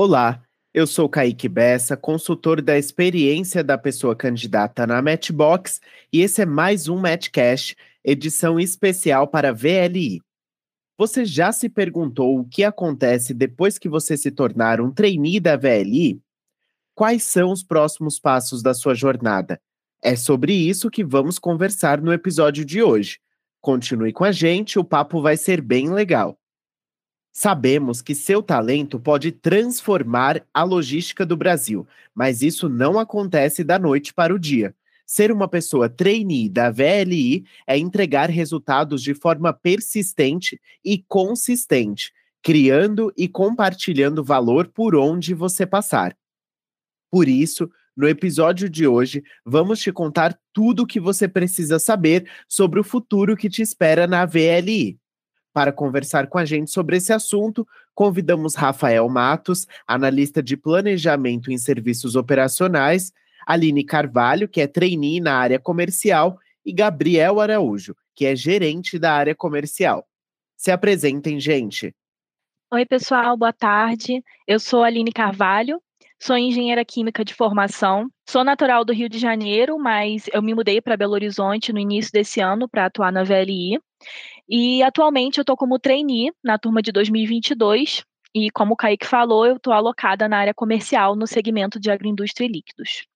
Olá, eu sou Kaique Bessa, consultor da experiência da pessoa candidata na Matchbox, e esse é mais um Matchcast, edição especial para VLI. Você já se perguntou o que acontece depois que você se tornar um trainee da VLI? Quais são os próximos passos da sua jornada? É sobre isso que vamos conversar no episódio de hoje. Continue com a gente, o papo vai ser bem legal. Sabemos que seu talento pode transformar a logística do Brasil, mas isso não acontece da noite para o dia. Ser uma pessoa trainee da VLI é entregar resultados de forma persistente e consistente, criando e compartilhando valor por onde você passar. Por isso, no episódio de hoje, vamos te contar tudo o que você precisa saber sobre o futuro que te espera na VLI. Para conversar com a gente sobre esse assunto, convidamos Rafael Matos, analista de planejamento em serviços operacionais, Aline Carvalho, que é trainee na área comercial, e Gabriel Araújo, que é gerente da área comercial. Se apresentem, gente. Oi, pessoal, boa tarde. Eu sou Aline Carvalho, Sou engenheira química de formação. Sou natural do Rio de Janeiro, mas eu me mudei para Belo Horizonte no início desse ano para atuar na VLI. E atualmente eu estou como trainee na turma de 2022. E como o Kaique falou, eu estou alocada na área comercial no segmento de agroindústria e líquidos.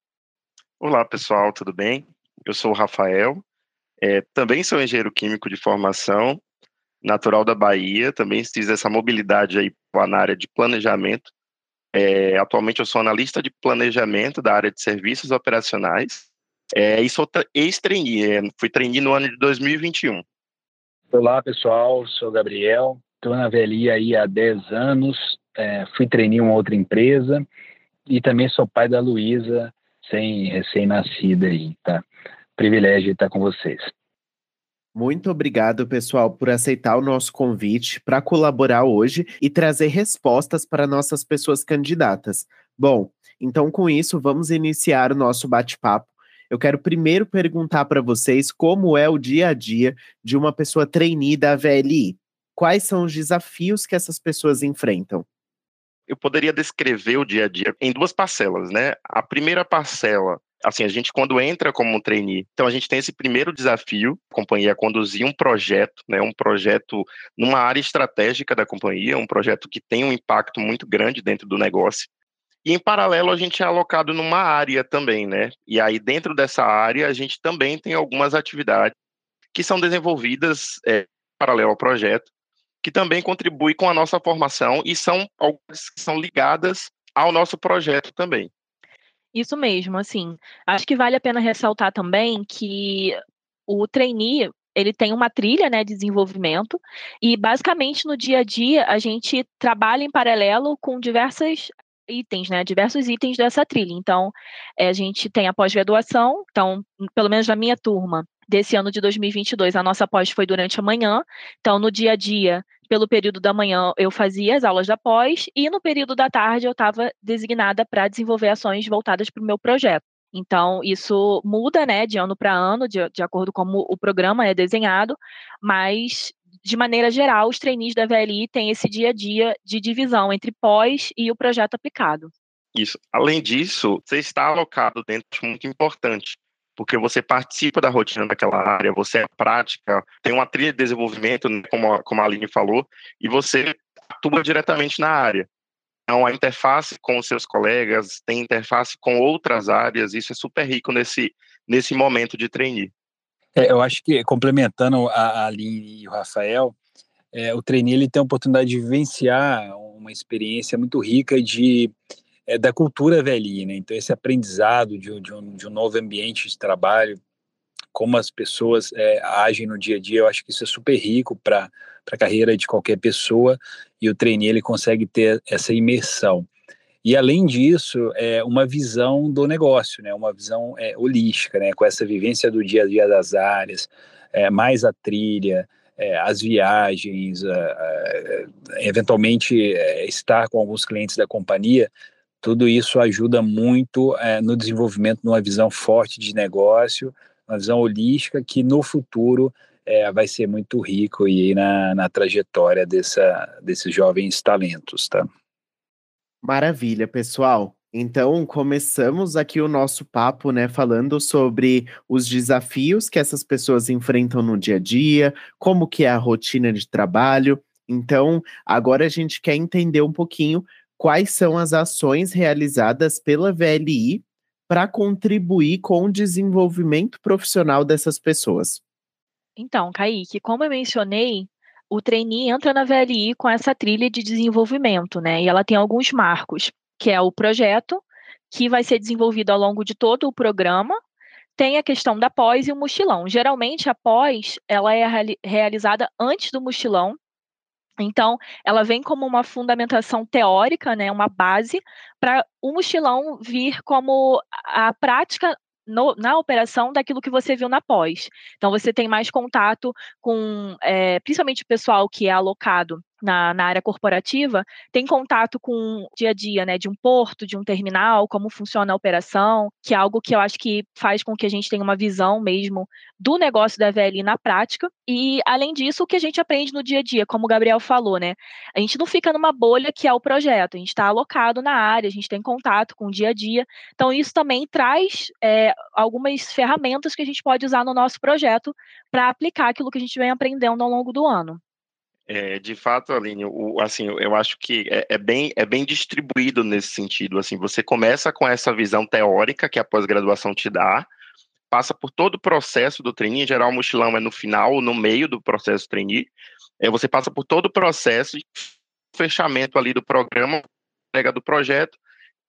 Olá, pessoal, tudo bem? Eu sou o Rafael, é, também sou engenheiro químico de formação, natural da Bahia, também fiz essa mobilidade aí na área de planejamento é, atualmente eu sou analista de planejamento da área de serviços operacionais é, e sou ex-trainee, é, fui trainee no ano de 2021. Olá pessoal, sou Gabriel, estou na VLI aí há 10 anos, é, fui em uma outra empresa e também sou pai da Luísa, sem recém-nascida aí, tá? Privilégio estar com vocês. Muito obrigado, pessoal, por aceitar o nosso convite para colaborar hoje e trazer respostas para nossas pessoas candidatas. Bom, então com isso, vamos iniciar o nosso bate-papo. Eu quero primeiro perguntar para vocês como é o dia a dia de uma pessoa trainee da VLI. Quais são os desafios que essas pessoas enfrentam? Eu poderia descrever o dia a dia em duas parcelas, né? A primeira parcela assim, a gente quando entra como trainee, então a gente tem esse primeiro desafio, a companhia conduzir um projeto, né, um projeto numa área estratégica da companhia, um projeto que tem um impacto muito grande dentro do negócio. E em paralelo a gente é alocado numa área também, né? E aí dentro dessa área a gente também tem algumas atividades que são desenvolvidas é, paralelo ao projeto, que também contribuem com a nossa formação e são algumas que são ligadas ao nosso projeto também. Isso mesmo, assim, acho que vale a pena ressaltar também que o trainee, ele tem uma trilha, né, de desenvolvimento, e basicamente no dia a dia a gente trabalha em paralelo com diversas itens, né, diversos itens dessa trilha. Então, é, a gente tem a pós-graduação, então, pelo menos na minha turma, desse ano de 2022, a nossa pós foi durante a manhã. Então, no dia a dia, pelo período da manhã, eu fazia as aulas da pós, e no período da tarde, eu estava designada para desenvolver ações voltadas para o meu projeto. Então, isso muda, né, de ano para ano, de, de acordo com como o programa é desenhado, mas, de maneira geral, os trainees da VLI têm esse dia a dia de divisão entre pós e o projeto aplicado. Isso. Além disso, você está alocado dentro de muito importante, porque você participa da rotina daquela área, você é prática, tem uma trilha de desenvolvimento, né, como, a, como a Aline falou, e você atua diretamente na área. Então, a interface com os seus colegas, tem interface com outras áreas, isso é super rico nesse, nesse momento de trainee. É, eu acho que, complementando a Aline e o Rafael, é, o trainee ele tem a oportunidade de vivenciar uma experiência muito rica de é, da cultura VLI, né? Então, esse aprendizado de, de, um, de um novo ambiente de trabalho, como as pessoas é, agem no dia a dia, eu acho que isso é super rico para a carreira de qualquer pessoa e o trainee ele consegue ter essa imersão. E além disso, é uma visão do negócio, né? Uma visão é, holística, né? Com essa vivência do dia a dia das áreas, é, mais a trilha, é, as viagens, eventualmente é, estar com alguns clientes da companhia, tudo isso ajuda muito é, no desenvolvimento de uma visão forte de negócio, uma visão holística que no futuro é, vai ser muito rico e na, na trajetória dessa, desses jovens talentos, tá? Maravilha, pessoal. Então, começamos aqui o nosso papo, né, falando sobre os desafios que essas pessoas enfrentam no dia a dia, como que é a rotina de trabalho. Então, agora a gente quer entender um pouquinho quais são as ações realizadas pela VLI para contribuir com o desenvolvimento profissional dessas pessoas. Então, Kaique, como eu mencionei, o trainee entra na VLI com essa trilha de desenvolvimento, né? E ela tem alguns marcos, que é o projeto, que vai ser desenvolvido ao longo de todo o programa, tem a questão da pós e o mochilão. Geralmente a pós, ela é realizada antes do mochilão, então, ela vem como uma fundamentação teórica, né, uma base, para o mochilão vir como a prática no, na operação daquilo que você viu na pós. Então, você tem mais contato com, é, principalmente o pessoal que é alocado na, na, área corporativa, tem contato com o dia a dia, né, de um porto, de um terminal, como funciona a operação, que é algo que eu acho que faz com que a gente tenha uma visão mesmo do negócio da VLI na prática. E, além disso, o que a gente aprende no dia a dia, como o Gabriel falou, né, a gente não fica numa bolha que é o projeto, a gente está alocado na área, a gente tem contato com o dia a dia. Então, isso também traz é, algumas ferramentas que a gente pode usar no nosso projeto para aplicar aquilo que a gente vem aprendendo ao longo do ano. É, de fato, Aline, o, assim, eu acho que é, é, bem, é bem distribuído nesse sentido. Assim, você começa com essa visão teórica que a pós-graduação te dá, passa por todo o processo do trainee, em geral o mochilão é no final no meio do processo trainee, é, você passa por todo o processo de fechamento ali do programa, entrega do projeto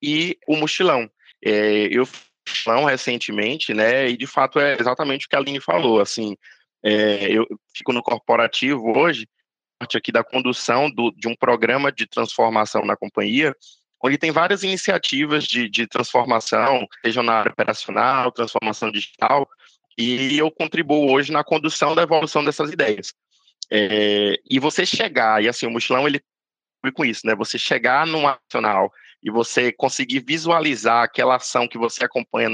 e o mochilão. É, eu mochilão recentemente, né, e de fato é exatamente o que a Aline falou, assim, é, eu fico no corporativo hoje, parte aqui da condução do, de um programa de transformação na companhia, onde tem várias iniciativas de, de transformação, seja na área operacional, transformação digital, e eu contribuo hoje na condução da evolução dessas ideias. É, e você chegar, e assim, o mochilão ele com isso, né? Você chegar num nacional e você conseguir visualizar aquela ação que você acompanha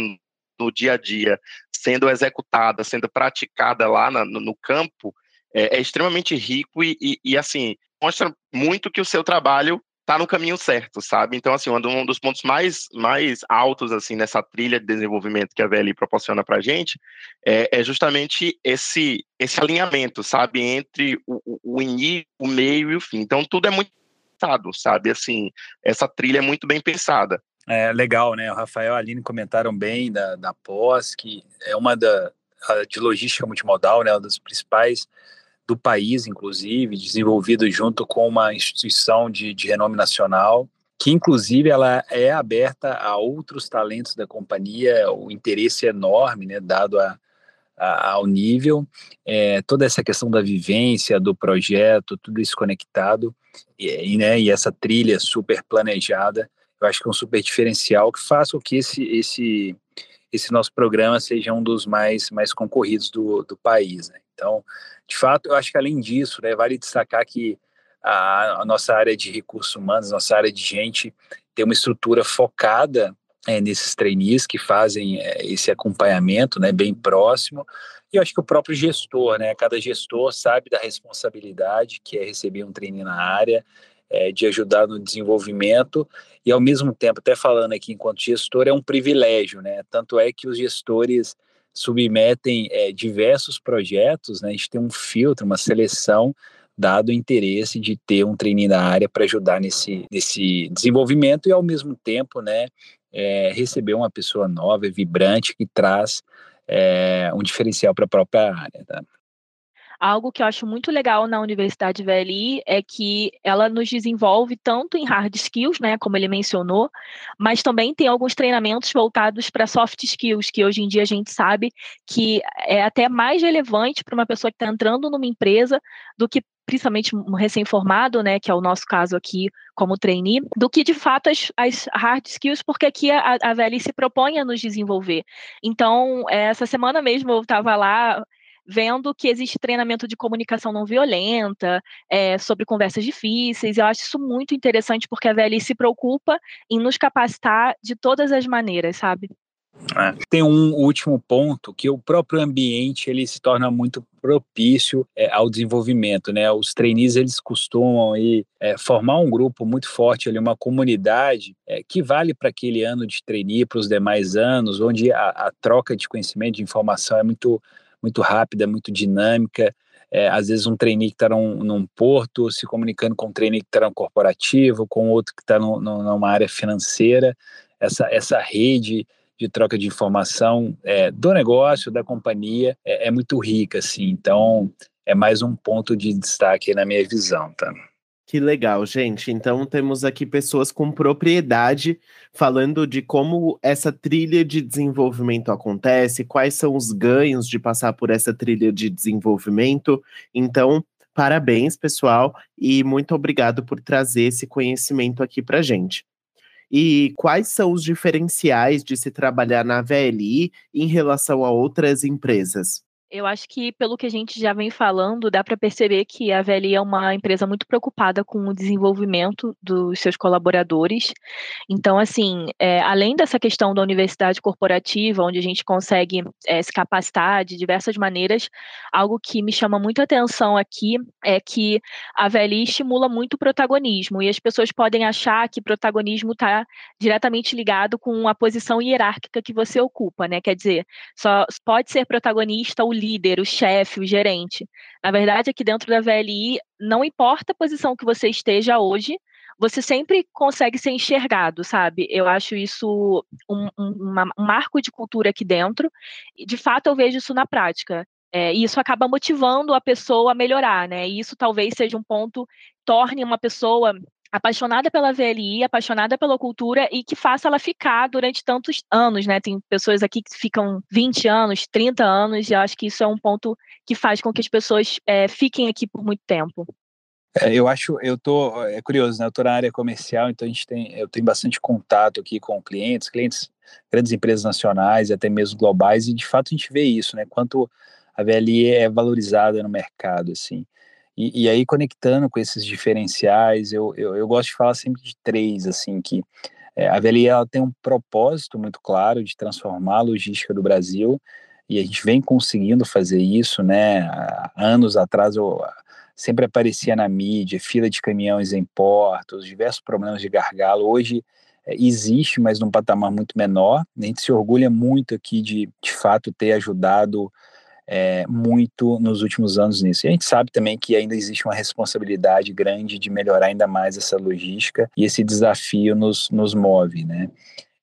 no dia a dia sendo executada, sendo praticada lá na, no, no campo, é, é extremamente rico e, e, e, assim, mostra muito que o seu trabalho está no caminho certo, sabe? Então, assim, um dos pontos mais, mais altos, assim, nessa trilha de desenvolvimento que a VLI proporciona para a gente é, é, justamente esse, esse alinhamento, sabe? Entre o, o início, o meio e o fim. Então, tudo é muito pensado, sabe? Assim, essa trilha é muito bem pensada. É legal, né? O Rafael e a Aline comentaram bem da, da pós, que é uma da de logística multimodal, né? Uma das principais do país, inclusive, desenvolvido junto com uma instituição de, de renome nacional, que inclusive ela é aberta a outros talentos da companhia, o interesse é enorme, né, dado a, a, ao nível, é, toda essa questão da vivência, do projeto, tudo isso conectado, e, e, né, e essa trilha super planejada, eu acho que é um super diferencial que faz com que esse, esse, esse nosso programa seja um dos mais, mais concorridos do, do país. Né? Então, de fato, eu acho que além disso, né, vale destacar que a, a nossa área de recursos humanos, nossa área de gente, tem uma estrutura focada é, nesses trainees que fazem é, esse acompanhamento, né, bem próximo. E eu acho que o próprio gestor, né, cada gestor sabe da responsabilidade que é receber um trainee na área, é, de ajudar no desenvolvimento e ao mesmo tempo, até falando aqui enquanto gestor, é um privilégio, né? Tanto é que os gestores submetem é, diversos projetos, né? A gente tem um filtro, uma seleção, dado o interesse de ter um trainee na área para ajudar nesse, nesse desenvolvimento e, ao mesmo tempo, né, é, receber uma pessoa nova vibrante que traz é, um diferencial para a própria área. Tá? Algo que eu acho muito legal na Universidade VLI é que ela nos desenvolve tanto em hard skills, né, como ele mencionou, mas também tem alguns treinamentos voltados para soft skills, que hoje em dia a gente sabe que é até mais relevante para uma pessoa que está entrando numa empresa do que principalmente um recém-formado, né, que é o nosso caso aqui como trainee, do que de fato as, as hard skills, porque aqui a, a VLI se propõe a nos desenvolver. Então, essa semana mesmo eu estava lá vendo que existe treinamento de comunicação não violenta, é, sobre conversas difíceis. Eu acho isso muito interessante porque a VLI se preocupa em nos capacitar de todas as maneiras, sabe? É. Tem um último ponto que o próprio ambiente ele se torna muito propício é, ao desenvolvimento, né? Os trainees eles costumam aí, é, formar um grupo muito forte ali, uma comunidade que vale para aquele ano de trainee, para os demais anos, onde a, a, troca de conhecimento, de informação é muito muito rápida, muito dinâmica. É, às vezes um trainee que está num, num, porto se comunicando com um trainee que está no corporativo, com outro que está numa área financeira. Essa, essa rede de troca de informação é, do negócio, da companhia, é, é, muito rica, assim. Então, é mais um ponto de destaque na minha visão, tá? Que legal, gente. Então, temos aqui pessoas com propriedade falando de como essa trilha de desenvolvimento acontece, quais são os ganhos de passar por essa trilha de desenvolvimento. Então, parabéns, pessoal, e muito obrigado por trazer esse conhecimento aqui para gente. E quais são os diferenciais de se trabalhar na VLI em relação a outras empresas? Eu acho que, pelo que a gente já vem falando, dá para perceber que a VLI é uma empresa muito preocupada com o desenvolvimento dos seus colaboradores. Então, assim, é, além dessa questão da universidade corporativa, onde a gente consegue é, se capacitar de diversas maneiras, algo que me chama muita atenção aqui é que a VLI estimula muito o protagonismo, e as pessoas podem achar que protagonismo está diretamente ligado com a posição hierárquica que você ocupa, né? Quer dizer, só pode ser protagonista o líder, o chefe, o gerente. Na verdade, aqui dentro da VLI, não importa a posição que você esteja hoje, você sempre consegue ser enxergado, sabe? Eu acho isso um, um, um marco de cultura aqui dentro, e de fato eu vejo isso na prática. É, e isso acaba motivando a pessoa a melhorar, né? E isso talvez seja um ponto, torne uma pessoa apaixonada pela VLI, apaixonada pela cultura e que faça ela ficar durante tantos anos, né? Tem pessoas aqui que ficam 20 anos, 30 anos, e eu acho que isso é um ponto que faz com que as pessoas é, fiquem aqui por muito tempo. É, eu acho, eu tô, é curioso, né? Eu tô na área comercial, então a gente tem, eu tenho bastante contato aqui com clientes, clientes, grandes empresas nacionais até mesmo globais, e de fato a gente vê isso, né? Quanto a VLI é valorizada no mercado, assim. E, e aí, conectando com esses diferenciais, eu, eu, eu, gosto de falar sempre de três, assim, que é, a VLI ela tem um propósito muito claro de transformar a logística do Brasil, e a gente vem conseguindo fazer isso, né? Anos atrás eu sempre aparecia na mídia, fila de caminhões em portos, diversos problemas de gargalo. Hoje é, existe, mas num patamar muito menor. A gente se orgulha muito aqui de, de fato, ter ajudado é, muito nos últimos anos nisso. E a gente sabe também que ainda existe uma responsabilidade grande de melhorar ainda mais essa logística e esse desafio nos, nos move, né?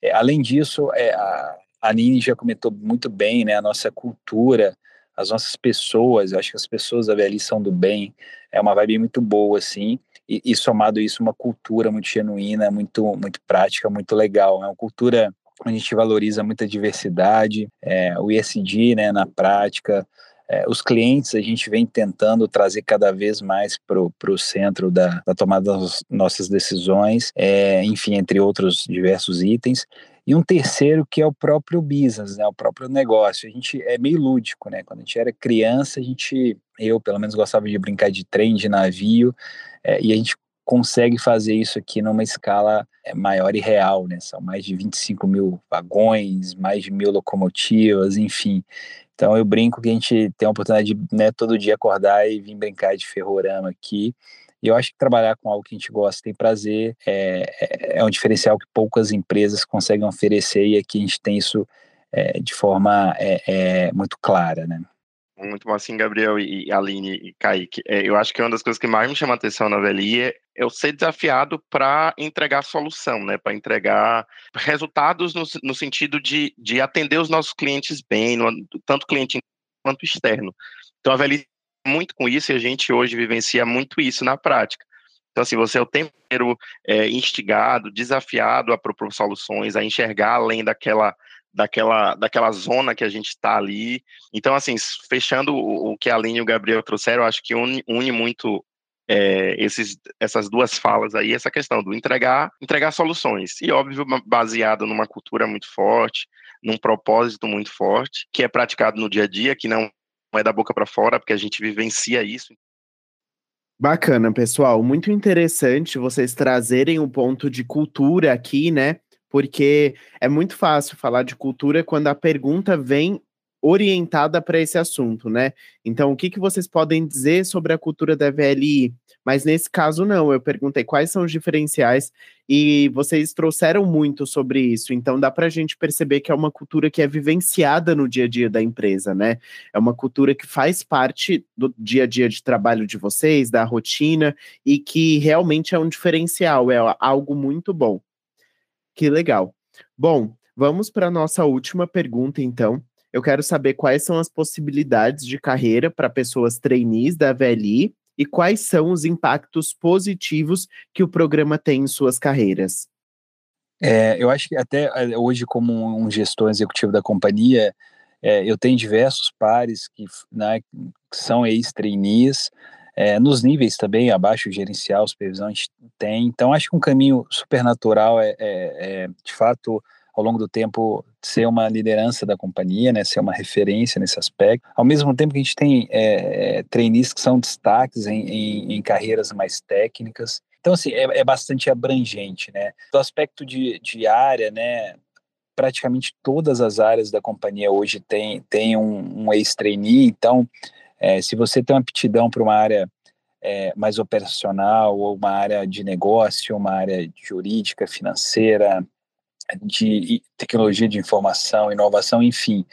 É, além disso, é, a, a Nini já comentou muito bem, né? A nossa cultura, as nossas pessoas, eu acho que as pessoas da VLI são do bem, é uma vibe muito boa, assim, e, e somado isso, uma cultura muito genuína, muito, muito prática, muito legal. É uma cultura a gente valoriza muita diversidade, é, o ISD né, na prática, é, os clientes a gente vem tentando trazer cada vez mais para o centro da, da, tomada das nossas decisões, é, enfim, entre outros diversos itens. E um terceiro que é o próprio business, né, o próprio negócio. A gente é meio lúdico, né? Quando a gente era criança, a gente, eu pelo menos gostava de brincar de trem, de navio, é, e a gente consegue fazer isso aqui numa escala é, maior e real, né? São mais de 25 mil vagões, mais de mil locomotivas, enfim. Então eu brinco que a gente tem a oportunidade de né, todo dia acordar e vir brincar de ferrorama aqui. E eu acho que trabalhar com algo que a gente gosta, tem prazer, é, é, é um diferencial que poucas empresas conseguem oferecer e aqui a gente tem isso é, de forma é, é, muito clara, né? Muito bom assim, Gabriel e Aline e Kaique. Eu acho que uma das coisas que mais me chama atenção na VLI é eu ser desafiado para entregar solução, né? Para entregar resultados no, no sentido de, de atender os nossos clientes bem, no, tanto cliente quanto externo. Então a VLI muito com isso e a gente hoje vivencia muito isso na prática. Então, assim, você é o tempo inteiro é, instigado, desafiado a propor soluções, a enxergar além daquela daquela, daquela zona que a gente está ali. Então, assim, fechando o, o, que a Aline e o Gabriel trouxeram, acho que une, une muito é, esses, essas duas falas aí, essa questão do entregar, entregar soluções. E, óbvio, baseado numa cultura muito forte, num propósito muito forte, que é praticado no dia a dia, que não é da boca para fora, porque a gente vivencia isso. Bacana, pessoal. Muito interessante vocês trazerem o um ponto de cultura aqui, né? porque é muito fácil falar de cultura quando a pergunta vem orientada para esse assunto, né? Então, o que, que vocês podem dizer sobre a cultura da VLI? Mas nesse caso, não. Eu perguntei quais são os diferenciais e vocês trouxeram muito sobre isso. Então, dá para a gente perceber que é uma cultura que é vivenciada no dia a dia da empresa, né? É uma cultura que faz parte do dia a dia de trabalho de vocês, da rotina, e que realmente é um diferencial, é algo muito bom. Que legal. Bom, vamos para a nossa última pergunta, então. Eu quero saber quais são as possibilidades de carreira para pessoas trainees da VLI e quais são os impactos positivos que o programa tem em suas carreiras. É, eu acho que até é, hoje, como um gestor executivo da companhia, é, eu tenho diversos pares que, né, que são ex-trainees, é, nos níveis também, abaixo gerencial, supervisão, a gente tem. Então, acho que um caminho super natural é, é, é de fato, ao longo do tempo ser uma liderança da companhia, né, ser uma referência nesse aspecto. Ao mesmo tempo que a gente tem é, trainees que são destaques em, em, em carreiras mais técnicas. Então, assim, é, é, bastante abrangente, né? Do aspecto de, de área, né, praticamente todas as áreas da companhia hoje tem, tem um, um ex-trainee, então, é, se você tem uma aptidão para uma área é, mais operacional, ou uma área de negócio, uma área jurídica, financeira, de tecnologia de informação, inovação, enfim,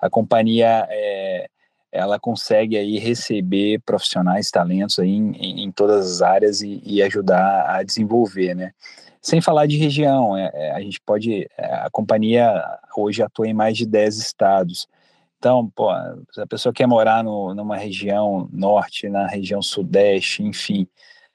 a companhia é, ela consegue aí receber profissionais, talentos aí em, em, todas as áreas e, e, ajudar a desenvolver, né? Sem falar de região, é, é, a gente pode, é, a companhia hoje atua em mais de 10 estados, então, pô, se a pessoa quer morar no, numa região norte, na região sudeste, enfim,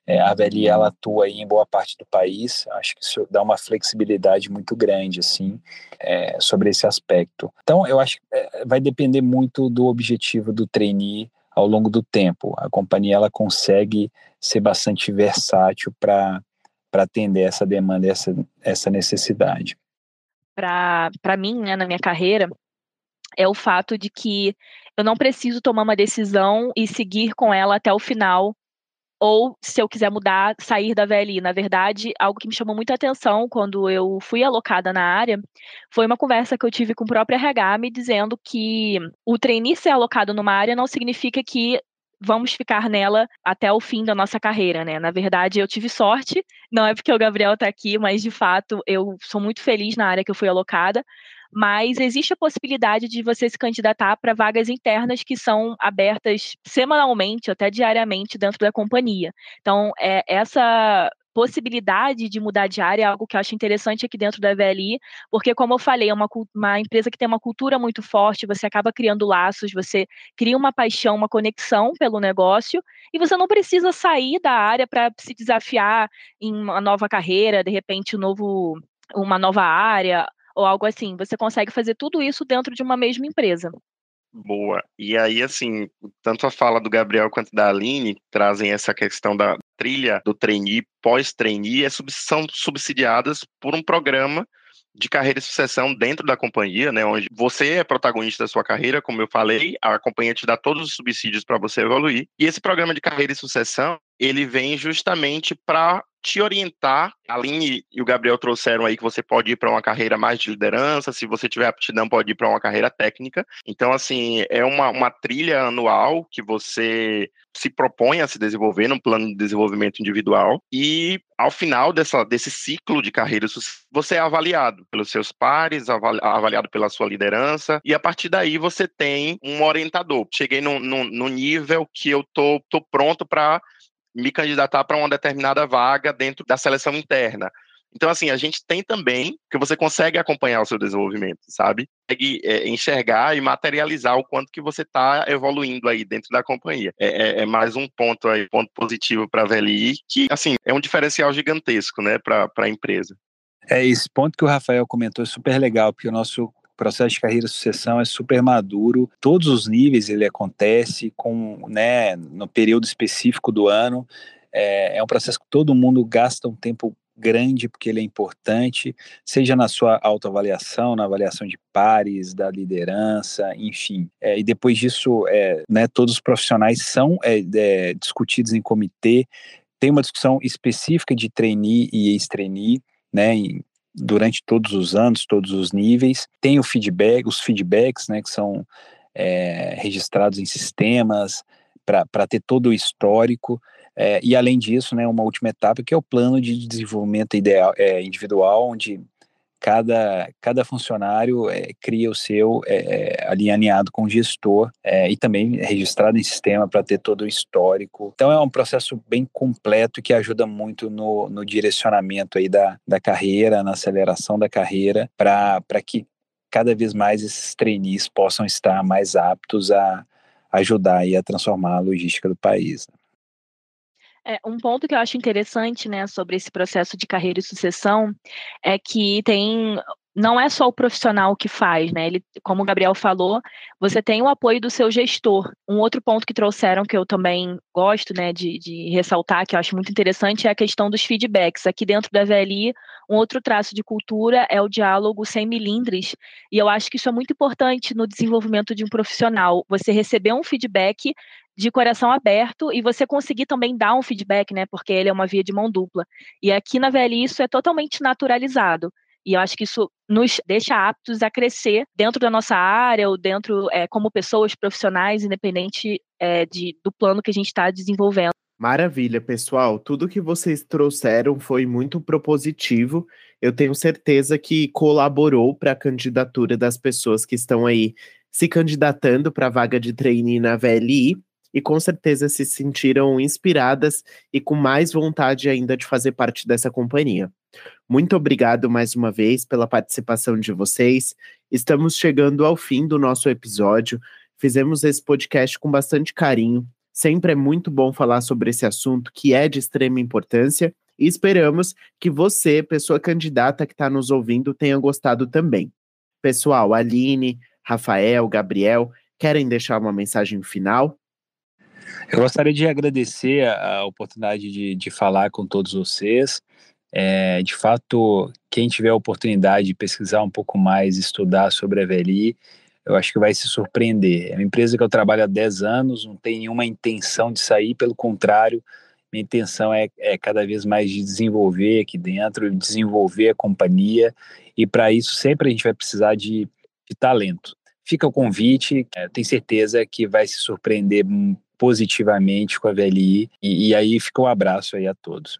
é, a VLI ela atua em boa parte do país, acho que isso dá uma flexibilidade muito grande, assim, é, sobre esse aspecto. Então, eu acho que é, vai depender muito do objetivo do trainee ao longo do tempo. A companhia ela consegue ser bastante versátil para atender essa demanda, essa, essa necessidade. Para mim, né, na minha carreira, é o fato de que eu não preciso tomar uma decisão e seguir com ela até o final ou se eu quiser mudar, sair da VLI. Na verdade, algo que me chamou muita atenção quando eu fui alocada na área foi uma conversa que eu tive com o próprio RH me dizendo que o trainee ser alocado numa área não significa que vamos ficar nela até o fim da nossa carreira, né? Na verdade, eu tive sorte, não é porque o Gabriel está aqui, mas de fato eu sou muito feliz na área que eu fui alocada mas existe a possibilidade de você se candidatar para vagas internas que são abertas semanalmente, até diariamente, dentro da companhia. Então, é, essa possibilidade de mudar de área é algo que eu acho interessante aqui dentro da VLI, porque, como eu falei, é uma, uma empresa que tem uma cultura muito forte, você acaba criando laços, você cria uma paixão, uma conexão pelo negócio, e você não precisa sair da área para se desafiar em uma nova carreira, de repente, um novo, uma nova área, ou algo assim. Você consegue fazer tudo isso dentro de uma mesma empresa. Boa. E aí, assim, tanto a fala do Gabriel quanto da Aline trazem essa questão da trilha do trainee, pós-trainee, são subsidiadas por um programa de carreira e sucessão dentro da companhia, né, onde você é protagonista da sua carreira, como eu falei, a companhia te dá todos os subsídios para você evoluir. E esse programa de carreira e sucessão, ele vem justamente para te orientar. A Aline e o Gabriel trouxeram aí que você pode ir para uma carreira mais de liderança, se você tiver aptidão, pode ir para uma carreira técnica. Então, assim, é uma, uma trilha anual que você se propõe a se desenvolver num plano de desenvolvimento individual e ao final dessa, desse ciclo de carreira você é avaliado pelos seus pares, avaliado pela sua liderança e a partir daí você tem um orientador. Cheguei no, no, no nível que eu tô, tô pronto para me candidatar para uma determinada vaga dentro da seleção interna. Então, assim, a gente tem também que você consegue acompanhar o seu desenvolvimento, sabe? Consegue é, enxergar e materializar o quanto que você está evoluindo aí dentro da companhia. É, é, é, mais um ponto aí, ponto positivo para a VLI, que, assim, é um diferencial gigantesco, né, para a empresa. É, esse ponto que o Rafael comentou é super legal, porque o nosso o processo de carreira e sucessão é super maduro, todos os níveis ele acontece com, né, no período específico do ano. É, é um processo que todo mundo gasta um tempo grande porque ele é importante, seja na sua autoavaliação, na avaliação de pares, da liderança, enfim. É, e depois disso, é, né, todos os profissionais são é, é discutidos em comitê, tem uma discussão específica de trainee e ex-trainee, né, durante todos os anos, todos os níveis. Tem o feedback, os feedbacks, né, que são é, registrados em sistemas para ter todo o histórico. É, e além disso, né, uma última etapa que é o plano de desenvolvimento ideal, é, individual, onde cada, cada funcionário é, cria o seu é, ali alinhado com o gestor é, e também registrado em sistema para ter todo o histórico. Então é um processo bem completo que ajuda muito no, no direcionamento aí da, da carreira, na aceleração da carreira, para que cada vez mais esses trainees possam estar mais aptos a ajudar e a transformar a logística do país. Né? É, um ponto que eu acho interessante, né, sobre esse processo de carreira e sucessão é que tem não é só o profissional que faz, né? Ele, como o Gabriel falou, você tem o apoio do seu gestor. Um outro ponto que trouxeram que eu também gosto, né, de, de ressaltar, que eu acho muito interessante, é a questão dos feedbacks. Aqui dentro da VLI, um outro traço de cultura é o diálogo sem milindres, e eu acho que isso é muito importante no desenvolvimento de um profissional. Você receber um feedback de coração aberto e você conseguir também dar um feedback, né? Porque ele é uma via de mão dupla. E aqui na VLI isso é totalmente naturalizado. E eu acho que isso nos deixa aptos a crescer dentro da nossa área ou dentro, é, como pessoas profissionais, independente é, de, do plano que a gente está desenvolvendo. Maravilha, pessoal. Tudo que vocês trouxeram foi muito propositivo. Eu tenho certeza que colaborou para a candidatura das pessoas que estão aí se candidatando para a vaga de trainee na VLI e com certeza se sentiram inspiradas e com mais vontade ainda de fazer parte dessa companhia. Muito obrigado mais uma vez pela participação de vocês. Estamos chegando ao fim do nosso episódio. Fizemos esse podcast com bastante carinho. Sempre é muito bom falar sobre esse assunto que é de extrema importância e esperamos que você, pessoa candidata que está nos ouvindo, tenha gostado também. Pessoal, Aline, Rafael, Gabriel, querem deixar uma mensagem final? Eu gostaria de agradecer a, oportunidade de, de falar com todos vocês. É, de fato, quem tiver a oportunidade de pesquisar um pouco mais, estudar sobre a VLI, eu acho que vai se surpreender. É uma empresa que eu trabalho há 10 anos, não tem nenhuma intenção de sair, pelo contrário, minha intenção é, é cada vez mais de desenvolver aqui dentro, desenvolver a companhia, e para isso sempre a gente vai precisar de, de talento. Fica o convite, é, tenho certeza que vai se surpreender positivamente com a VLI. E, e aí fica um abraço aí a todos.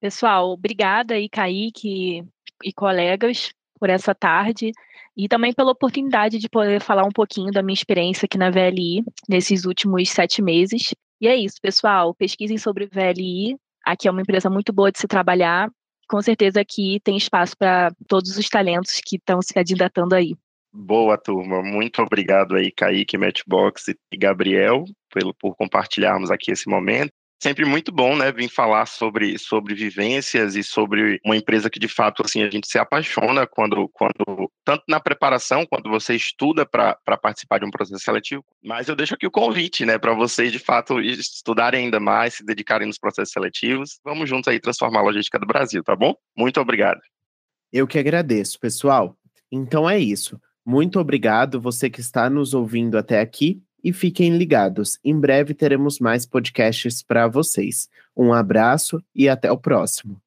Pessoal, obrigada aí, Kaique e colegas, por essa tarde e também pela oportunidade de poder falar um pouquinho da minha experiência aqui na VLI nesses últimos sete meses. E é isso, pessoal. Pesquisem sobre VLI. Aqui é uma empresa muito boa de se trabalhar. Com certeza aqui tem espaço para todos os talentos que estão se candidatando aí. Boa, turma. Muito obrigado aí, Kaique, Matchbox e Gabriel, pelo, por compartilharmos aqui esse momento. Sempre muito bom, né, vir falar sobre, sobre vivências e sobre uma empresa que, de fato, assim, a gente se apaixona quando, quando tanto na preparação, quando você estuda para participar de um processo seletivo, mas eu deixo aqui o convite, né, para vocês, de fato, estudarem ainda mais, se dedicarem nos processos seletivos. Vamos juntos aí transformar a logística do Brasil, tá bom? Muito obrigado. Eu que agradeço, pessoal. Então é isso. Muito obrigado você que está nos ouvindo até aqui e fiquem ligados. Em breve teremos mais podcasts para vocês. Um abraço e até o próximo.